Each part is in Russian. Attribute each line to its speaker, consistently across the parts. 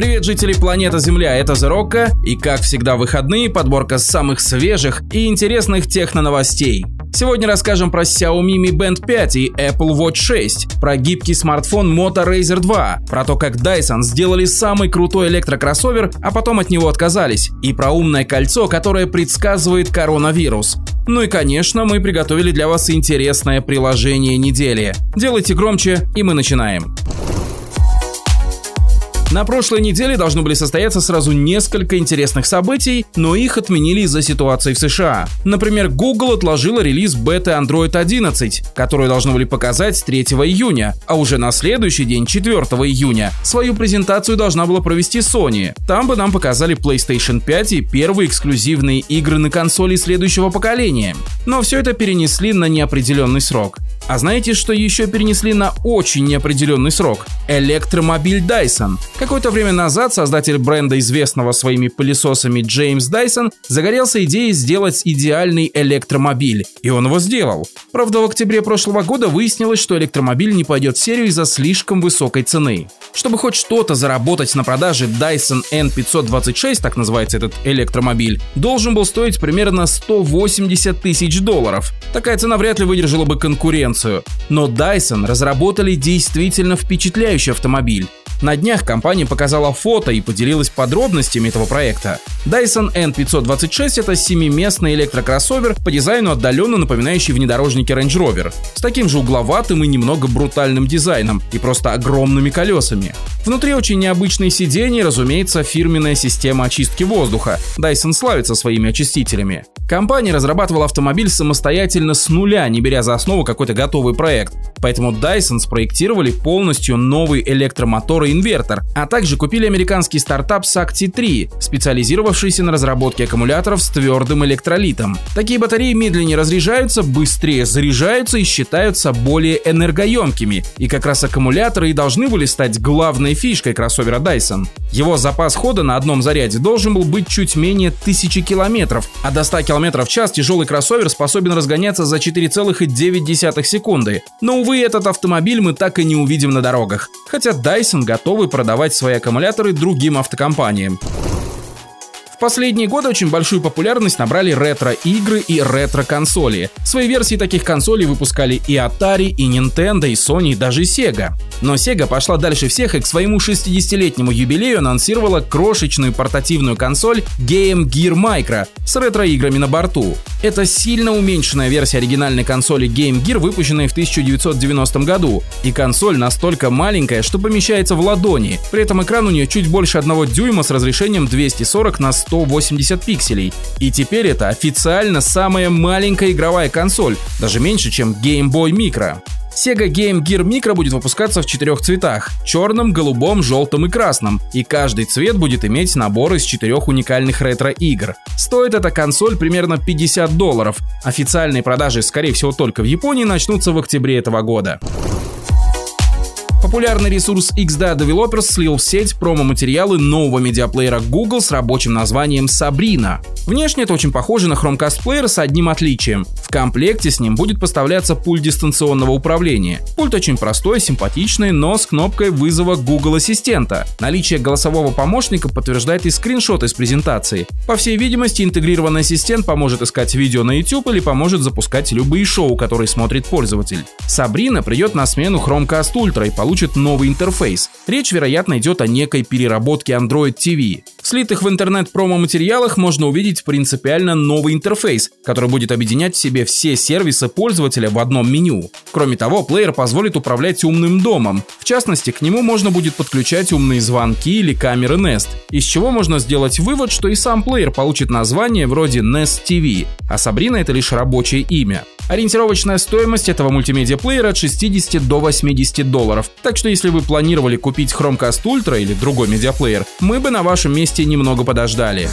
Speaker 1: Привет, жители планеты Земля, это Зерокко, и как всегда выходные подборка самых свежих и интересных техно-новостей. Сегодня расскажем про Xiaomi Mi Band 5 и Apple Watch 6, про гибкий смартфон Moto Razr 2, про то, как Dyson сделали самый крутой электрокроссовер, а потом от него отказались, и про умное кольцо, которое предсказывает коронавирус. Ну и, конечно, мы приготовили для вас интересное приложение недели. Делайте громче, и мы начинаем. На прошлой неделе должны были состояться сразу несколько интересных событий, но их отменили из-за ситуации в США. Например, Google отложила релиз беты Android 11, которую должны были показать 3 июня, а уже на следующий день, 4 июня, свою презентацию должна была провести Sony. Там бы нам показали PlayStation 5 и первые эксклюзивные игры на консоли следующего поколения. Но все это перенесли на неопределенный срок. А знаете, что еще перенесли на очень неопределенный срок? Электромобиль Dyson. Какое-то время назад создатель бренда, известного своими пылесосами Джеймс Дайсон, загорелся идеей сделать идеальный электромобиль. И он его сделал. Правда, в октябре прошлого года выяснилось, что электромобиль не пойдет в серию из-за слишком высокой цены. Чтобы хоть что-то заработать на продаже Dyson N526, так называется этот электромобиль, должен был стоить примерно 180 тысяч долларов. Такая цена вряд ли выдержала бы конкуренцию конкуренцию. Но Dyson разработали действительно впечатляющий автомобиль. На днях компания показала фото и поделилась подробностями этого проекта. Dyson N526 — это семиместный электрокроссовер по дизайну отдаленно напоминающий внедорожники Range Rover, с таким же угловатым и немного брутальным дизайном и просто огромными колесами. Внутри очень необычные сиденья, разумеется, фирменная система очистки воздуха. Dyson славится своими очистителями. Компания разрабатывала автомобиль самостоятельно с нуля, не беря за основу какой-то готовый проект. Поэтому Dyson спроектировали полностью новый электромотор инвертор, а также купили американский стартап Sakti 3, специализировавшийся на разработке аккумуляторов с твердым электролитом. Такие батареи медленнее разряжаются, быстрее заряжаются и считаются более энергоемкими. И как раз аккумуляторы и должны были стать главной фишкой кроссовера Dyson. Его запас хода на одном заряде должен был быть чуть менее 1000 километров, а до 100 км в час тяжелый кроссовер способен разгоняться за 4,9 секунды. Но, увы, этот автомобиль мы так и не увидим на дорогах. Хотя Dyson готовы продавать свои аккумуляторы другим автокомпаниям последние годы очень большую популярность набрали ретро-игры и ретро-консоли. Свои версии таких консолей выпускали и Atari, и Nintendo, и Sony, и даже Sega. Но Sega пошла дальше всех и к своему 60-летнему юбилею анонсировала крошечную портативную консоль Game Gear Micro с ретро-играми на борту. Это сильно уменьшенная версия оригинальной консоли Game Gear, выпущенной в 1990 году. И консоль настолько маленькая, что помещается в ладони. При этом экран у нее чуть больше одного дюйма с разрешением 240 на 180 пикселей. И теперь это официально самая маленькая игровая консоль, даже меньше, чем Game Boy Micro. Sega Game Gear Micro будет выпускаться в четырех цветах – черном, голубом, желтом и красном, и каждый цвет будет иметь набор из четырех уникальных ретро-игр. Стоит эта консоль примерно 50 долларов. Официальные продажи, скорее всего, только в Японии начнутся в октябре этого года. Популярный ресурс XDA Developers слил в сеть промо-материалы нового медиаплеера Google с рабочим названием Sabrina. Внешне это очень похоже на Chromecast плеер с одним отличием. В комплекте с ним будет поставляться пульт дистанционного управления. Пульт очень простой, симпатичный, но с кнопкой вызова Google Ассистента. Наличие голосового помощника подтверждает и скриншот из презентации. По всей видимости, интегрированный ассистент поможет искать видео на YouTube или поможет запускать любые шоу, которые смотрит пользователь. Sabrina придет на смену Chromecast Ultra и получит получит новый интерфейс. Речь, вероятно, идет о некой переработке Android TV. В слитых в интернет промо-материалах можно увидеть принципиально новый интерфейс, который будет объединять в себе все сервисы пользователя в одном меню. Кроме того, плеер позволит управлять умным домом. В частности, к нему можно будет подключать умные звонки или камеры Nest, из чего можно сделать вывод, что и сам плеер получит название вроде Nest TV, а Сабрина это лишь рабочее имя. Ориентировочная стоимость этого мультимедиа-плеера от 60 до 80 долларов. Так что если вы планировали купить Chromecast Ultra или другой медиаплеер, мы бы на вашем месте немного подождали.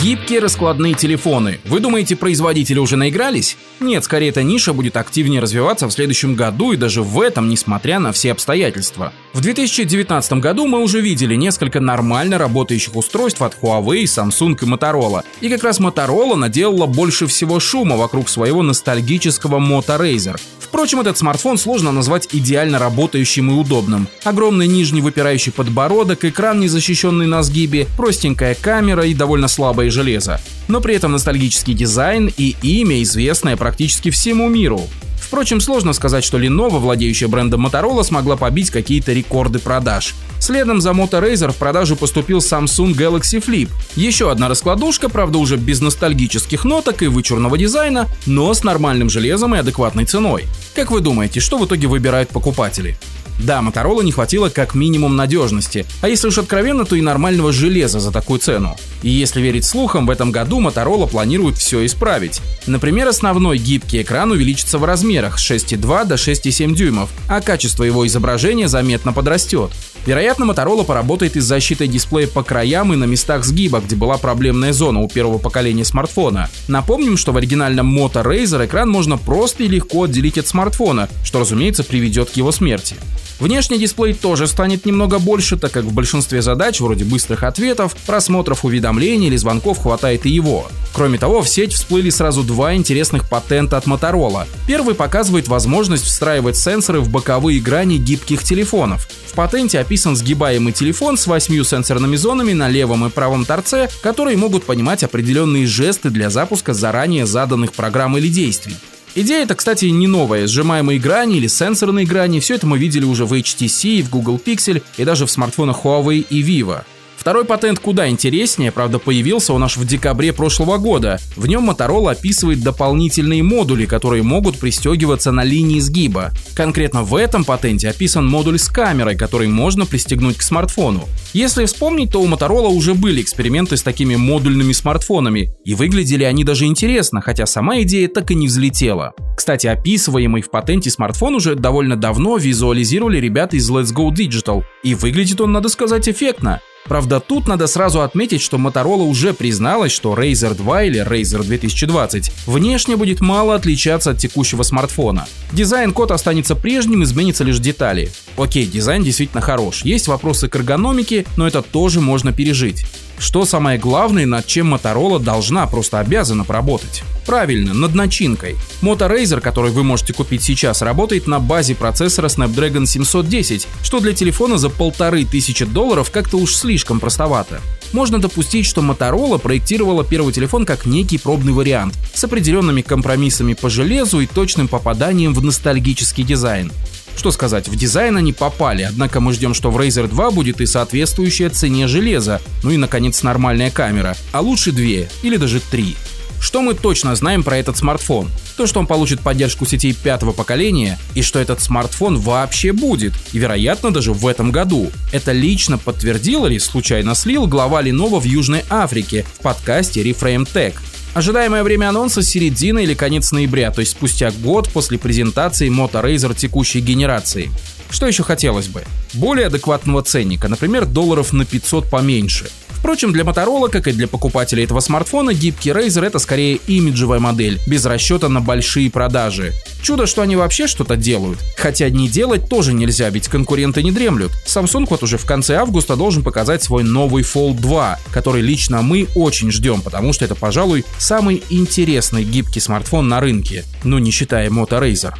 Speaker 1: Гибкие раскладные телефоны. Вы думаете, производители уже наигрались? Нет, скорее эта ниша будет активнее развиваться в следующем году и даже в этом, несмотря на все обстоятельства. В 2019 году мы уже видели несколько нормально работающих устройств от Huawei, Samsung и Motorola. И как раз Motorola наделала больше всего шума вокруг своего ностальгического Moto Razr. Впрочем, этот смартфон сложно назвать идеально работающим и удобным. Огромный нижний выпирающий подбородок, экран, не защищенный на сгибе, простенькая камера и довольно слабое железо. Но при этом ностальгический дизайн и имя, известное практически всему миру. Впрочем, сложно сказать, что Lenovo, владеющая брендом Motorola, смогла побить какие-то рекорды продаж. Следом за Moto Razr в продажу поступил Samsung Galaxy Flip. Еще одна раскладушка, правда уже без ностальгических ноток и вычурного дизайна, но с нормальным железом и адекватной ценой. Как вы думаете, что в итоге выбирают покупатели? Да, Motorola не хватило как минимум надежности, а если уж откровенно, то и нормального железа за такую цену. И если верить слухам, в этом году Motorola планирует все исправить. Например, основной гибкий экран увеличится в размерах с 6,2 до 6,7 дюймов, а качество его изображения заметно подрастет. Вероятно, Motorola поработает и с защитой дисплея по краям и на местах сгиба, где была проблемная зона у первого поколения смартфона. Напомним, что в оригинальном Moto Razr экран можно просто и легко отделить от смартфона, что, разумеется, приведет к его смерти. Внешний дисплей тоже станет немного больше, так как в большинстве задач, вроде быстрых ответов, просмотров уведомлений или звонков хватает и его. Кроме того, в сеть всплыли сразу два интересных патента от Motorola. Первый показывает возможность встраивать сенсоры в боковые грани гибких телефонов. В патенте описан сгибаемый телефон с восьмью сенсорными зонами на левом и правом торце, которые могут понимать определенные жесты для запуска заранее заданных программ или действий. Идея это, кстати, не новая. Сжимаемые грани или сенсорные грани, все это мы видели уже в HTC, в Google Pixel и даже в смартфонах Huawei и Vivo. Второй патент куда интереснее, правда появился он аж в декабре прошлого года. В нем Motorola описывает дополнительные модули, которые могут пристегиваться на линии сгиба. Конкретно в этом патенте описан модуль с камерой, который можно пристегнуть к смартфону. Если вспомнить, то у Motorola уже были эксперименты с такими модульными смартфонами, и выглядели они даже интересно, хотя сама идея так и не взлетела. Кстати, описываемый в патенте смартфон уже довольно давно визуализировали ребята из Let's Go Digital, и выглядит он, надо сказать, эффектно. Правда, тут надо сразу отметить, что Motorola уже призналась, что Razer 2 или Razer 2020 внешне будет мало отличаться от текущего смартфона. Дизайн-код останется прежним, изменится лишь детали. Окей, дизайн действительно хорош, есть вопросы к эргономике, но это тоже можно пережить. Что самое главное, над чем Motorola должна, просто обязана поработать? Правильно, над начинкой. Moto Razr, который вы можете купить сейчас, работает на базе процессора Snapdragon 710, что для телефона за полторы тысячи долларов как-то уж слишком простовато. Можно допустить, что Motorola проектировала первый телефон как некий пробный вариант, с определенными компромиссами по железу и точным попаданием в ностальгический дизайн. Что сказать, в дизайн они попали, однако мы ждем, что в Razer 2 будет и соответствующая цене железа, ну и наконец нормальная камера, а лучше две или даже три. Что мы точно знаем про этот смартфон? То, что он получит поддержку сетей пятого поколения и что этот смартфон вообще будет, и вероятно даже в этом году. Это лично подтвердил или случайно слил глава Lenovo в Южной Африке в подкасте Reframe Tech. Ожидаемое время анонса середина или конец ноября, то есть спустя год после презентации Moto Razr текущей генерации. Что еще хотелось бы? Более адекватного ценника, например, долларов на 500 поменьше. Впрочем, для Motorola, как и для покупателей этого смартфона, гибкий Razer это скорее имиджевая модель, без расчета на большие продажи. Чудо, что они вообще что-то делают. Хотя не делать тоже нельзя, ведь конкуренты не дремлют. Samsung вот уже в конце августа должен показать свой новый Fold 2, который лично мы очень ждем, потому что это, пожалуй, самый интересный гибкий смартфон на рынке, ну не считая Moto Razer.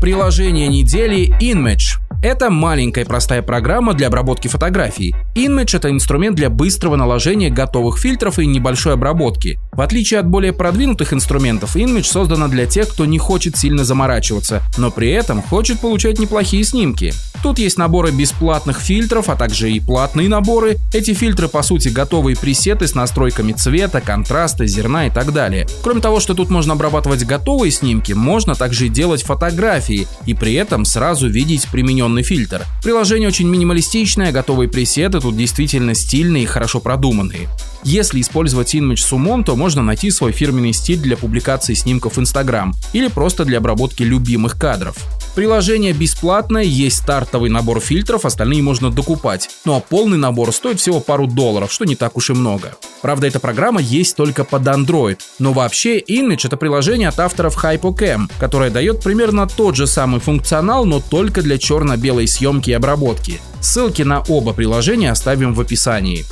Speaker 1: Приложение недели InMatch. Это маленькая простая программа для обработки фотографий. InMatch — это инструмент для быстрого наложения готовых фильтров и небольшой обработки. В отличие от более продвинутых инструментов, InMatch создана для тех, кто не хочет сильно заморачиваться, но при этом хочет получать неплохие снимки. Тут есть наборы бесплатных фильтров, а также и платные наборы. Эти фильтры по сути готовые пресеты с настройками цвета, контраста, зерна и так далее. Кроме того, что тут можно обрабатывать готовые снимки, можно также и делать фотографии и при этом сразу видеть примененный фильтр. Приложение очень минималистичное, готовые пресеты тут действительно стильные и хорошо продуманные. Если использовать Image с умом, то можно найти свой фирменный стиль для публикации снимков в Instagram или просто для обработки любимых кадров. Приложение бесплатное, есть стартовый набор фильтров, остальные можно докупать. Ну а полный набор стоит всего пару долларов, что не так уж и много. Правда, эта программа есть только под Android. Но вообще Image это приложение от авторов HypoCam, которое дает примерно тот же самый функционал, но только для черно-белой съемки и обработки. Ссылки на оба приложения оставим в описании.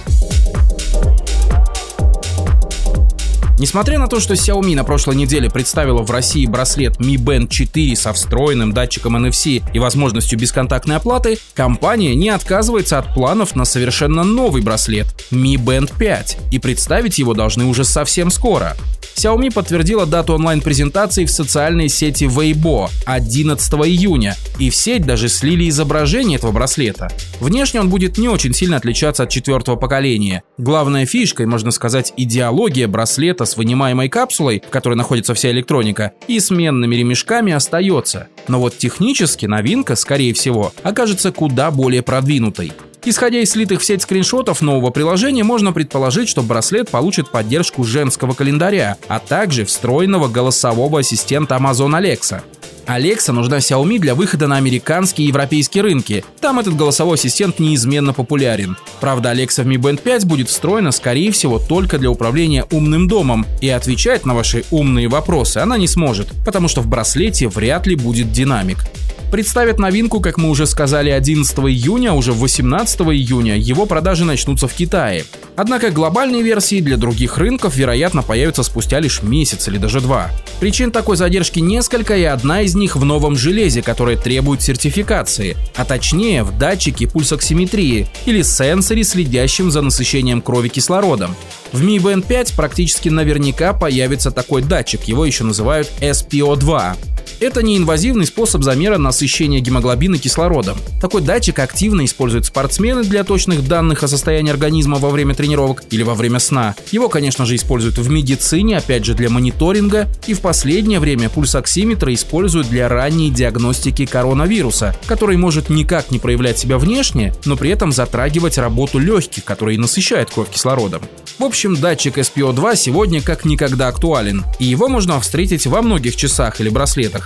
Speaker 1: Несмотря на то, что Xiaomi на прошлой неделе представила в России браслет Mi Band 4 со встроенным датчиком NFC и возможностью бесконтактной оплаты, компания не отказывается от планов на совершенно новый браслет Mi Band 5, и представить его должны уже совсем скоро. Xiaomi подтвердила дату онлайн-презентации в социальной сети Weibo 11 июня, и в сеть даже слили изображение этого браслета. Внешне он будет не очень сильно отличаться от четвертого поколения. Главная фишка, и можно сказать идеология браслета с вынимаемой капсулой, в которой находится вся электроника, и сменными ремешками остается. Но вот технически новинка, скорее всего, окажется куда более продвинутой. Исходя из слитых в сеть скриншотов нового приложения, можно предположить, что браслет получит поддержку женского календаря, а также встроенного голосового ассистента Amazon Alexa. Alexa нужна Xiaomi для выхода на американские и европейские рынки. Там этот голосовой ассистент неизменно популярен. Правда, Alexa в Mi Band 5 будет встроена, скорее всего, только для управления умным домом, и отвечать на ваши умные вопросы она не сможет, потому что в браслете вряд ли будет динамик представит новинку, как мы уже сказали, 11 июня, а уже 18 июня его продажи начнутся в Китае. Однако глобальные версии для других рынков, вероятно, появятся спустя лишь месяц или даже два. Причин такой задержки несколько, и одна из них в новом железе, которое требует сертификации, а точнее в датчике пульсоксиметрии или сенсоре, следящем за насыщением крови кислородом. В Mi Band 5 практически наверняка появится такой датчик, его еще называют SPO2. Это неинвазивный способ замера насыщения гемоглобина кислородом. Такой датчик активно используют спортсмены для точных данных о состоянии организма во время тренировок или во время сна. Его, конечно же, используют в медицине, опять же для мониторинга, и в последнее время пульсоксиметры используют для ранней диагностики коронавируса, который может никак не проявлять себя внешне, но при этом затрагивать работу легких, которые насыщают кровь кислородом. В общем, датчик SPO2 сегодня как никогда актуален, и его можно встретить во многих часах или браслетах,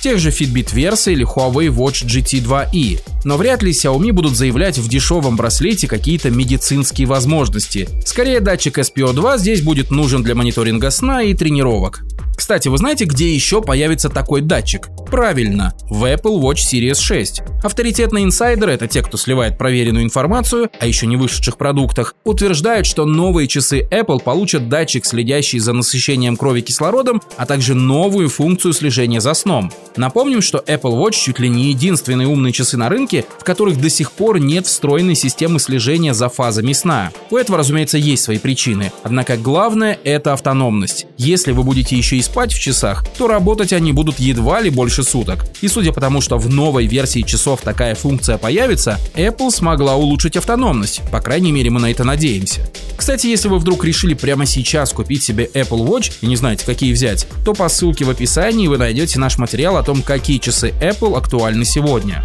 Speaker 1: тех же Fitbit Versa или Huawei Watch GT2i. Но вряд ли Xiaomi будут заявлять в дешевом браслете какие-то медицинские возможности. Скорее, датчик SPO2 здесь будет нужен для мониторинга сна и тренировок. Кстати, вы знаете, где еще появится такой датчик? Правильно, в Apple Watch Series 6. Авторитетные инсайдеры, это те, кто сливает проверенную информацию о еще не вышедших продуктах, утверждают, что новые часы Apple получат датчик, следящий за насыщением крови кислородом, а также новую функцию слежения за сном. Напомним, что Apple Watch чуть ли не единственные умные часы на рынке, в которых до сих пор нет встроенной системы слежения за фазами сна. У этого, разумеется, есть свои причины. Однако главное – это автономность. Если вы будете еще и спать в часах, то работать они будут едва ли больше суток. И судя по тому, что в новой версии часов такая функция появится, Apple смогла улучшить автономность. По крайней мере, мы на это надеемся. Кстати, если вы вдруг решили прямо сейчас купить себе Apple Watch и не знаете, какие взять, то по ссылке в описании вы найдете наш материал о том, какие часы Apple актуальны сегодня.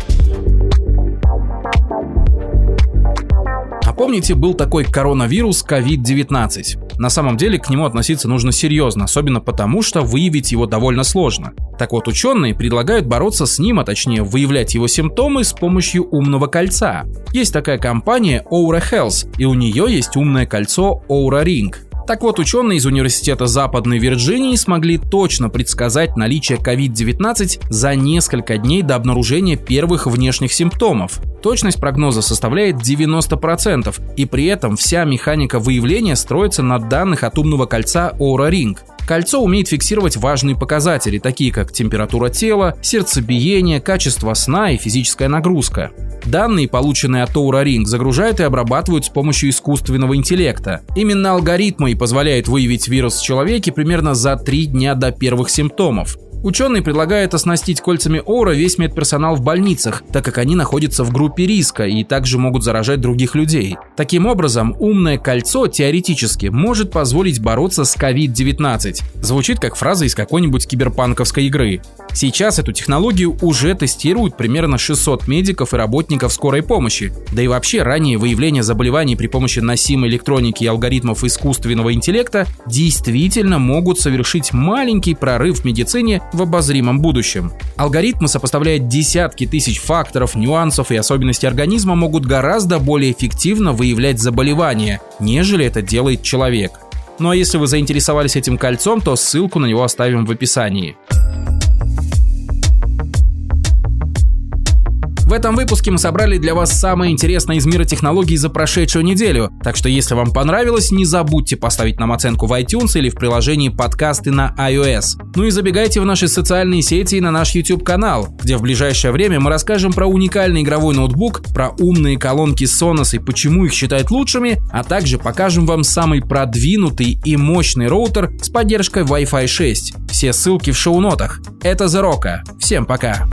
Speaker 1: Помните, был такой коронавирус COVID-19? На самом деле к нему относиться нужно серьезно, особенно потому, что выявить его довольно сложно. Так вот, ученые предлагают бороться с ним, а точнее выявлять его симптомы с помощью умного кольца. Есть такая компания Aura Health, и у нее есть умное кольцо Aura Ring. Так вот, ученые из Университета Западной Вирджинии смогли точно предсказать наличие COVID-19 за несколько дней до обнаружения первых внешних симптомов. Точность прогноза составляет 90%, и при этом вся механика выявления строится на данных от умного кольца Aura Ring. Кольцо умеет фиксировать важные показатели, такие как температура тела, сердцебиение, качество сна и физическая нагрузка. Данные, полученные от Aura Ring, загружают и обрабатывают с помощью искусственного интеллекта. Именно алгоритмы и позволяют выявить вирус в человеке примерно за три дня до первых симптомов. Ученые предлагают оснастить кольцами Оura весь медперсонал в больницах, так как они находятся в группе риска и также могут заражать других людей. Таким образом, умное кольцо теоретически может позволить бороться с COVID-19. Звучит как фраза из какой-нибудь киберпанковской игры. Сейчас эту технологию уже тестируют примерно 600 медиков и работников скорой помощи. Да и вообще ранее выявление заболеваний при помощи носимой электроники и алгоритмов искусственного интеллекта действительно могут совершить маленький прорыв в медицине в обозримом будущем. Алгоритмы, сопоставляя десятки тысяч факторов, нюансов и особенностей организма, могут гораздо более эффективно выявлять заболевания, нежели это делает человек. Ну а если вы заинтересовались этим кольцом, то ссылку на него оставим в описании. В этом выпуске мы собрали для вас самое интересное из мира технологий за прошедшую неделю, так что если вам понравилось, не забудьте поставить нам оценку в iTunes или в приложении подкасты на iOS. Ну и забегайте в наши социальные сети и на наш YouTube-канал, где в ближайшее время мы расскажем про уникальный игровой ноутбук, про умные колонки Sonos и почему их считают лучшими, а также покажем вам самый продвинутый и мощный роутер с поддержкой Wi-Fi 6. Все ссылки в шоу-нотах. Это Rock. Всем пока!